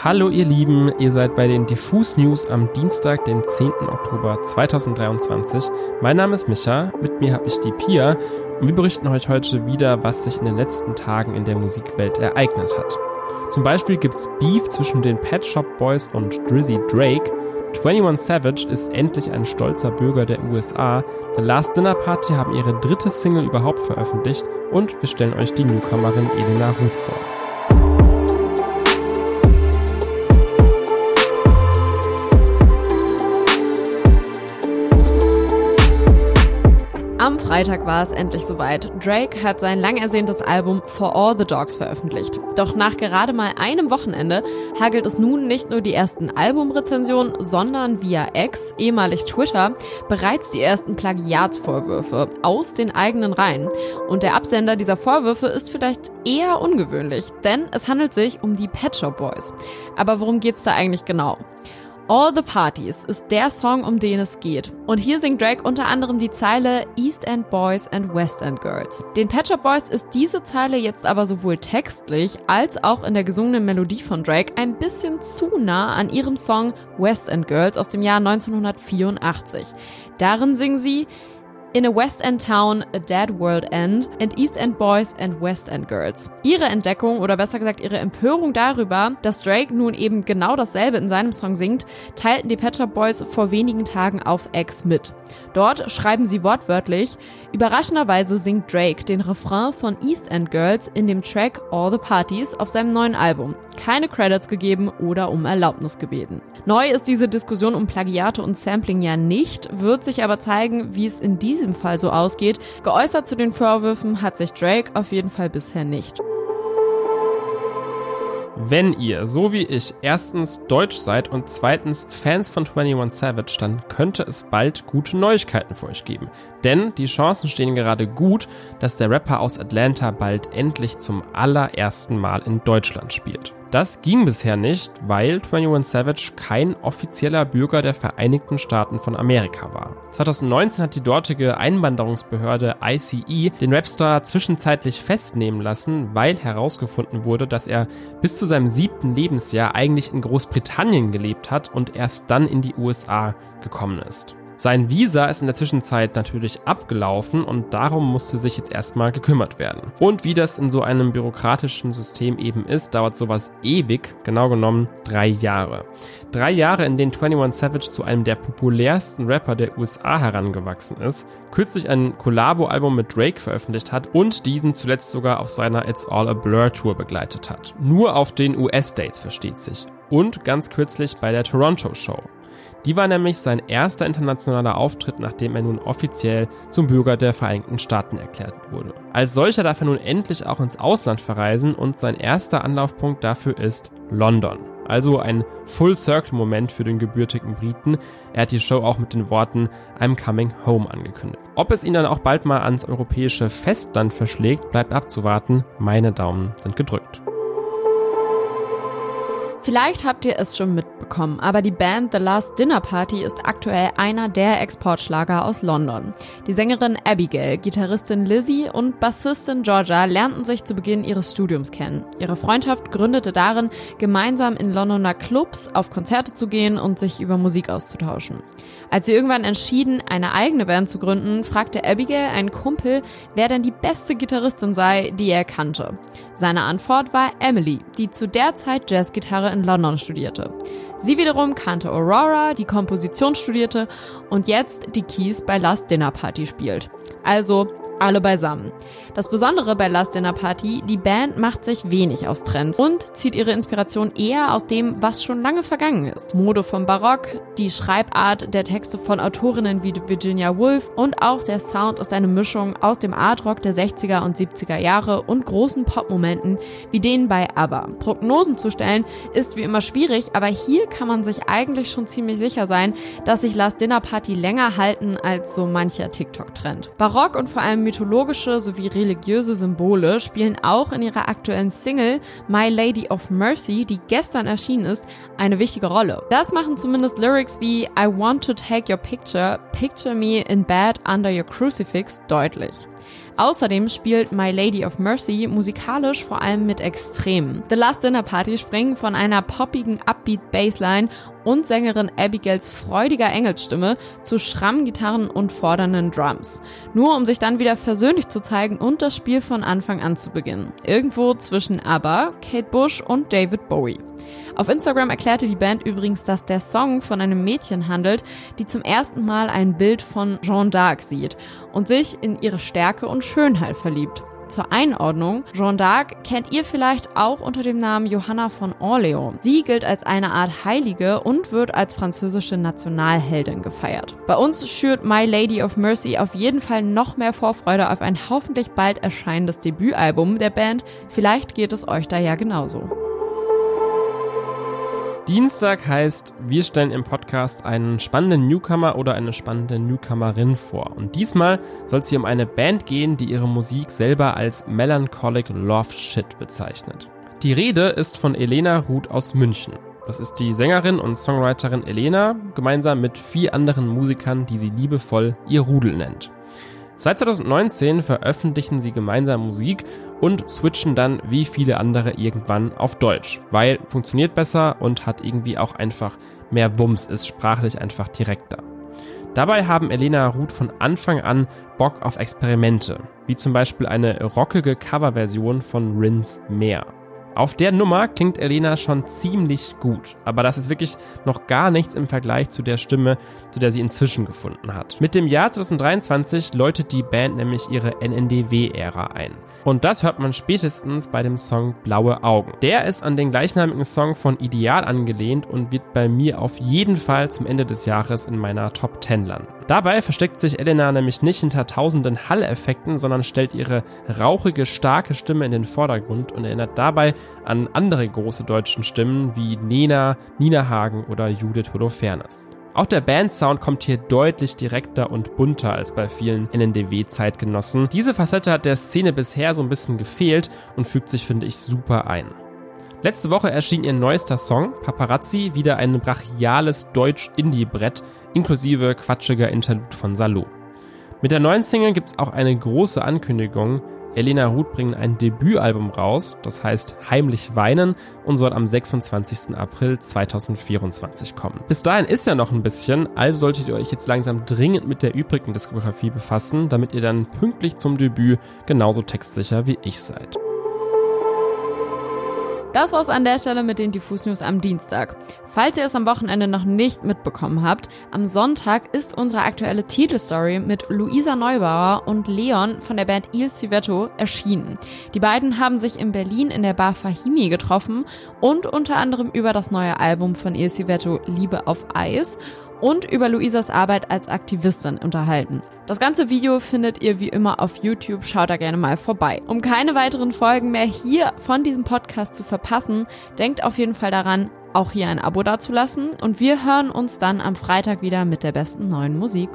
Hallo ihr Lieben, ihr seid bei den Diffus News am Dienstag, den 10. Oktober 2023. Mein Name ist Micha, mit mir habe ich die Pia und wir berichten euch heute wieder, was sich in den letzten Tagen in der Musikwelt ereignet hat. Zum Beispiel gibt's Beef zwischen den Pet Shop Boys und Drizzy Drake, 21 Savage ist endlich ein stolzer Bürger der USA, The Last Dinner Party haben ihre dritte Single überhaupt veröffentlicht und wir stellen euch die Newcomerin Elena Ruth vor. Freitag war es endlich soweit. Drake hat sein lang ersehntes Album For All the Dogs veröffentlicht. Doch nach gerade mal einem Wochenende hagelt es nun nicht nur die ersten Albumrezensionen, sondern via X, ehemalig Twitter, bereits die ersten Plagiatsvorwürfe aus den eigenen Reihen. Und der Absender dieser Vorwürfe ist vielleicht eher ungewöhnlich, denn es handelt sich um die Pet Shop Boys. Aber worum geht's da eigentlich genau? All the Parties ist der Song, um den es geht. Und hier singt Drake unter anderem die Zeile East End Boys and West End Girls. Den Pet Shop Boys ist diese Zeile jetzt aber sowohl textlich als auch in der gesungenen Melodie von Drake ein bisschen zu nah an ihrem Song West End Girls aus dem Jahr 1984. Darin singen sie In a West End Town, a Dead World End and East End Boys and West End Girls. Ihre Entdeckung oder besser gesagt ihre Empörung darüber, dass Drake nun eben genau dasselbe in seinem Song singt, teilten die Pet Shop Boys vor wenigen Tagen auf X mit. Dort schreiben sie wortwörtlich, überraschenderweise singt Drake den Refrain von East End Girls in dem Track All the Parties auf seinem neuen Album. Keine Credits gegeben oder um Erlaubnis gebeten. Neu ist diese Diskussion um Plagiate und Sampling ja nicht, wird sich aber zeigen, wie es in diesem Fall so ausgeht. Geäußert zu den Vorwürfen hat sich Drake auf jeden Fall bisher nicht. Wenn ihr, so wie ich, erstens deutsch seid und zweitens Fans von 21 Savage, dann könnte es bald gute Neuigkeiten für euch geben. Denn die Chancen stehen gerade gut, dass der Rapper aus Atlanta bald endlich zum allerersten Mal in Deutschland spielt. Das ging bisher nicht, weil 21 Savage kein offizieller Bürger der Vereinigten Staaten von Amerika war. 2019 hat die dortige Einwanderungsbehörde ICE den Rapstar zwischenzeitlich festnehmen lassen, weil herausgefunden wurde, dass er bis zu seinem siebten Lebensjahr eigentlich in Großbritannien gelebt hat und erst dann in die USA gekommen ist. Sein Visa ist in der Zwischenzeit natürlich abgelaufen und darum musste sich jetzt erstmal gekümmert werden. Und wie das in so einem bürokratischen System eben ist, dauert sowas ewig, genau genommen drei Jahre. Drei Jahre, in denen 21 Savage zu einem der populärsten Rapper der USA herangewachsen ist, kürzlich ein Collabo-Album mit Drake veröffentlicht hat und diesen zuletzt sogar auf seiner It's All a Blur Tour begleitet hat. Nur auf den US-Dates versteht sich. Und ganz kürzlich bei der Toronto Show. Die war nämlich sein erster internationaler Auftritt, nachdem er nun offiziell zum Bürger der Vereinigten Staaten erklärt wurde. Als solcher darf er nun endlich auch ins Ausland verreisen und sein erster Anlaufpunkt dafür ist London. Also ein Full-Circle-Moment für den gebürtigen Briten. Er hat die Show auch mit den Worten I'm coming home angekündigt. Ob es ihn dann auch bald mal ans europäische Festland verschlägt, bleibt abzuwarten. Meine Daumen sind gedrückt. Vielleicht habt ihr es schon mitbekommen, aber die Band The Last Dinner Party ist aktuell einer der Exportschlager aus London. Die Sängerin Abigail, Gitarristin Lizzie und Bassistin Georgia lernten sich zu Beginn ihres Studiums kennen. Ihre Freundschaft gründete darin, gemeinsam in Londoner Clubs auf Konzerte zu gehen und sich über Musik auszutauschen. Als sie irgendwann entschieden, eine eigene Band zu gründen, fragte Abigail einen Kumpel, wer denn die beste Gitarristin sei, die er kannte. Seine Antwort war Emily, die zu der Zeit Jazzgitarre in London studierte. Sie wiederum kannte Aurora, die Komposition studierte und jetzt die Keys bei Last Dinner Party spielt. Also alle beisammen. Das Besondere bei Last Dinner Party, die Band macht sich wenig aus Trends und zieht ihre Inspiration eher aus dem, was schon lange vergangen ist. Mode vom Barock, die Schreibart der Texte von Autorinnen wie Virginia Woolf und auch der Sound ist eine Mischung aus dem Artrock der 60er und 70er Jahre und großen Popmomenten wie denen bei ABBA. Prognosen zu stellen ist wie immer schwierig, aber hier kann man sich eigentlich schon ziemlich sicher sein, dass sich Last Dinner Party länger halten als so mancher TikTok-Trend. Barock und vor allem mythologische sowie religiöse Symbole spielen auch in ihrer aktuellen Single My Lady of Mercy, die gestern erschienen ist, eine wichtige Rolle. Das machen zumindest Lyrics wie I want to take your picture, picture me in bed under your crucifix deutlich. Außerdem spielt My Lady of Mercy musikalisch vor allem mit Extremen. The Last Dinner Party springen von einer poppigen Upbeat Bassline und Sängerin Abigails freudiger Engelsstimme zu schrammen Gitarren und fordernden Drums. Nur um sich dann wieder versöhnlich zu zeigen und das Spiel von Anfang an zu beginnen. Irgendwo zwischen ABBA, Kate Bush und David Bowie. Auf Instagram erklärte die Band übrigens, dass der Song von einem Mädchen handelt, die zum ersten Mal ein Bild von Jeanne d'Arc sieht und sich in ihre Stärke und Schönheit verliebt. Zur Einordnung, Jeanne d'Arc kennt ihr vielleicht auch unter dem Namen Johanna von Orléans. Sie gilt als eine Art Heilige und wird als französische Nationalheldin gefeiert. Bei uns schürt My Lady of Mercy auf jeden Fall noch mehr Vorfreude auf ein hoffentlich bald erscheinendes Debütalbum der Band. Vielleicht geht es euch da ja genauso. Dienstag heißt, wir stellen im Podcast einen spannenden Newcomer oder eine spannende Newcomerin vor. Und diesmal soll es hier um eine Band gehen, die ihre Musik selber als Melancholic Love Shit bezeichnet. Die Rede ist von Elena Ruth aus München. Das ist die Sängerin und Songwriterin Elena, gemeinsam mit vier anderen Musikern, die sie liebevoll ihr Rudel nennt. Seit 2019 veröffentlichen sie gemeinsam Musik und switchen dann wie viele andere irgendwann auf Deutsch, weil funktioniert besser und hat irgendwie auch einfach mehr Wumms, ist sprachlich einfach direkter. Dabei haben Elena Ruth von Anfang an Bock auf Experimente, wie zum Beispiel eine rockige Coverversion von Rins Meer. Auf der Nummer klingt Elena schon ziemlich gut, aber das ist wirklich noch gar nichts im Vergleich zu der Stimme, zu der sie inzwischen gefunden hat. Mit dem Jahr 2023 läutet die Band nämlich ihre NNDW-Ära ein. Und das hört man spätestens bei dem Song Blaue Augen. Der ist an den gleichnamigen Song von Ideal angelehnt und wird bei mir auf jeden Fall zum Ende des Jahres in meiner Top 10 landen. Dabei versteckt sich Elena nämlich nicht hinter tausenden Hall-Effekten, sondern stellt ihre rauchige, starke Stimme in den Vordergrund und erinnert dabei an andere große deutsche Stimmen wie Nena, Nina Hagen oder Judith Holofernes. Auch der Bandsound kommt hier deutlich direkter und bunter als bei vielen NNDW-Zeitgenossen. Diese Facette hat der Szene bisher so ein bisschen gefehlt und fügt sich, finde ich, super ein. Letzte Woche erschien ihr neuester Song, Paparazzi, wieder ein brachiales Deutsch-Indie-Brett, inklusive quatschiger Interlude von Salo. Mit der neuen Single gibt es auch eine große Ankündigung, Elena Ruth bringen ein Debütalbum raus, das heißt Heimlich Weinen und soll am 26. April 2024 kommen. Bis dahin ist ja noch ein bisschen, also solltet ihr euch jetzt langsam dringend mit der übrigen Diskografie befassen, damit ihr dann pünktlich zum Debüt genauso textsicher wie ich seid. Das war's an der Stelle mit den Diffus News am Dienstag. Falls ihr es am Wochenende noch nicht mitbekommen habt, am Sonntag ist unsere aktuelle Titelstory mit Luisa Neubauer und Leon von der Band Il Civetto erschienen. Die beiden haben sich in Berlin in der Bar Fahimi getroffen und unter anderem über das neue Album von Il Civetto Liebe auf Eis und über Luisas Arbeit als Aktivistin unterhalten. Das ganze Video findet ihr wie immer auf YouTube, schaut da gerne mal vorbei. Um keine weiteren Folgen mehr hier von diesem Podcast zu verpassen, denkt auf jeden Fall daran, auch hier ein Abo dazulassen und wir hören uns dann am Freitag wieder mit der besten neuen Musik.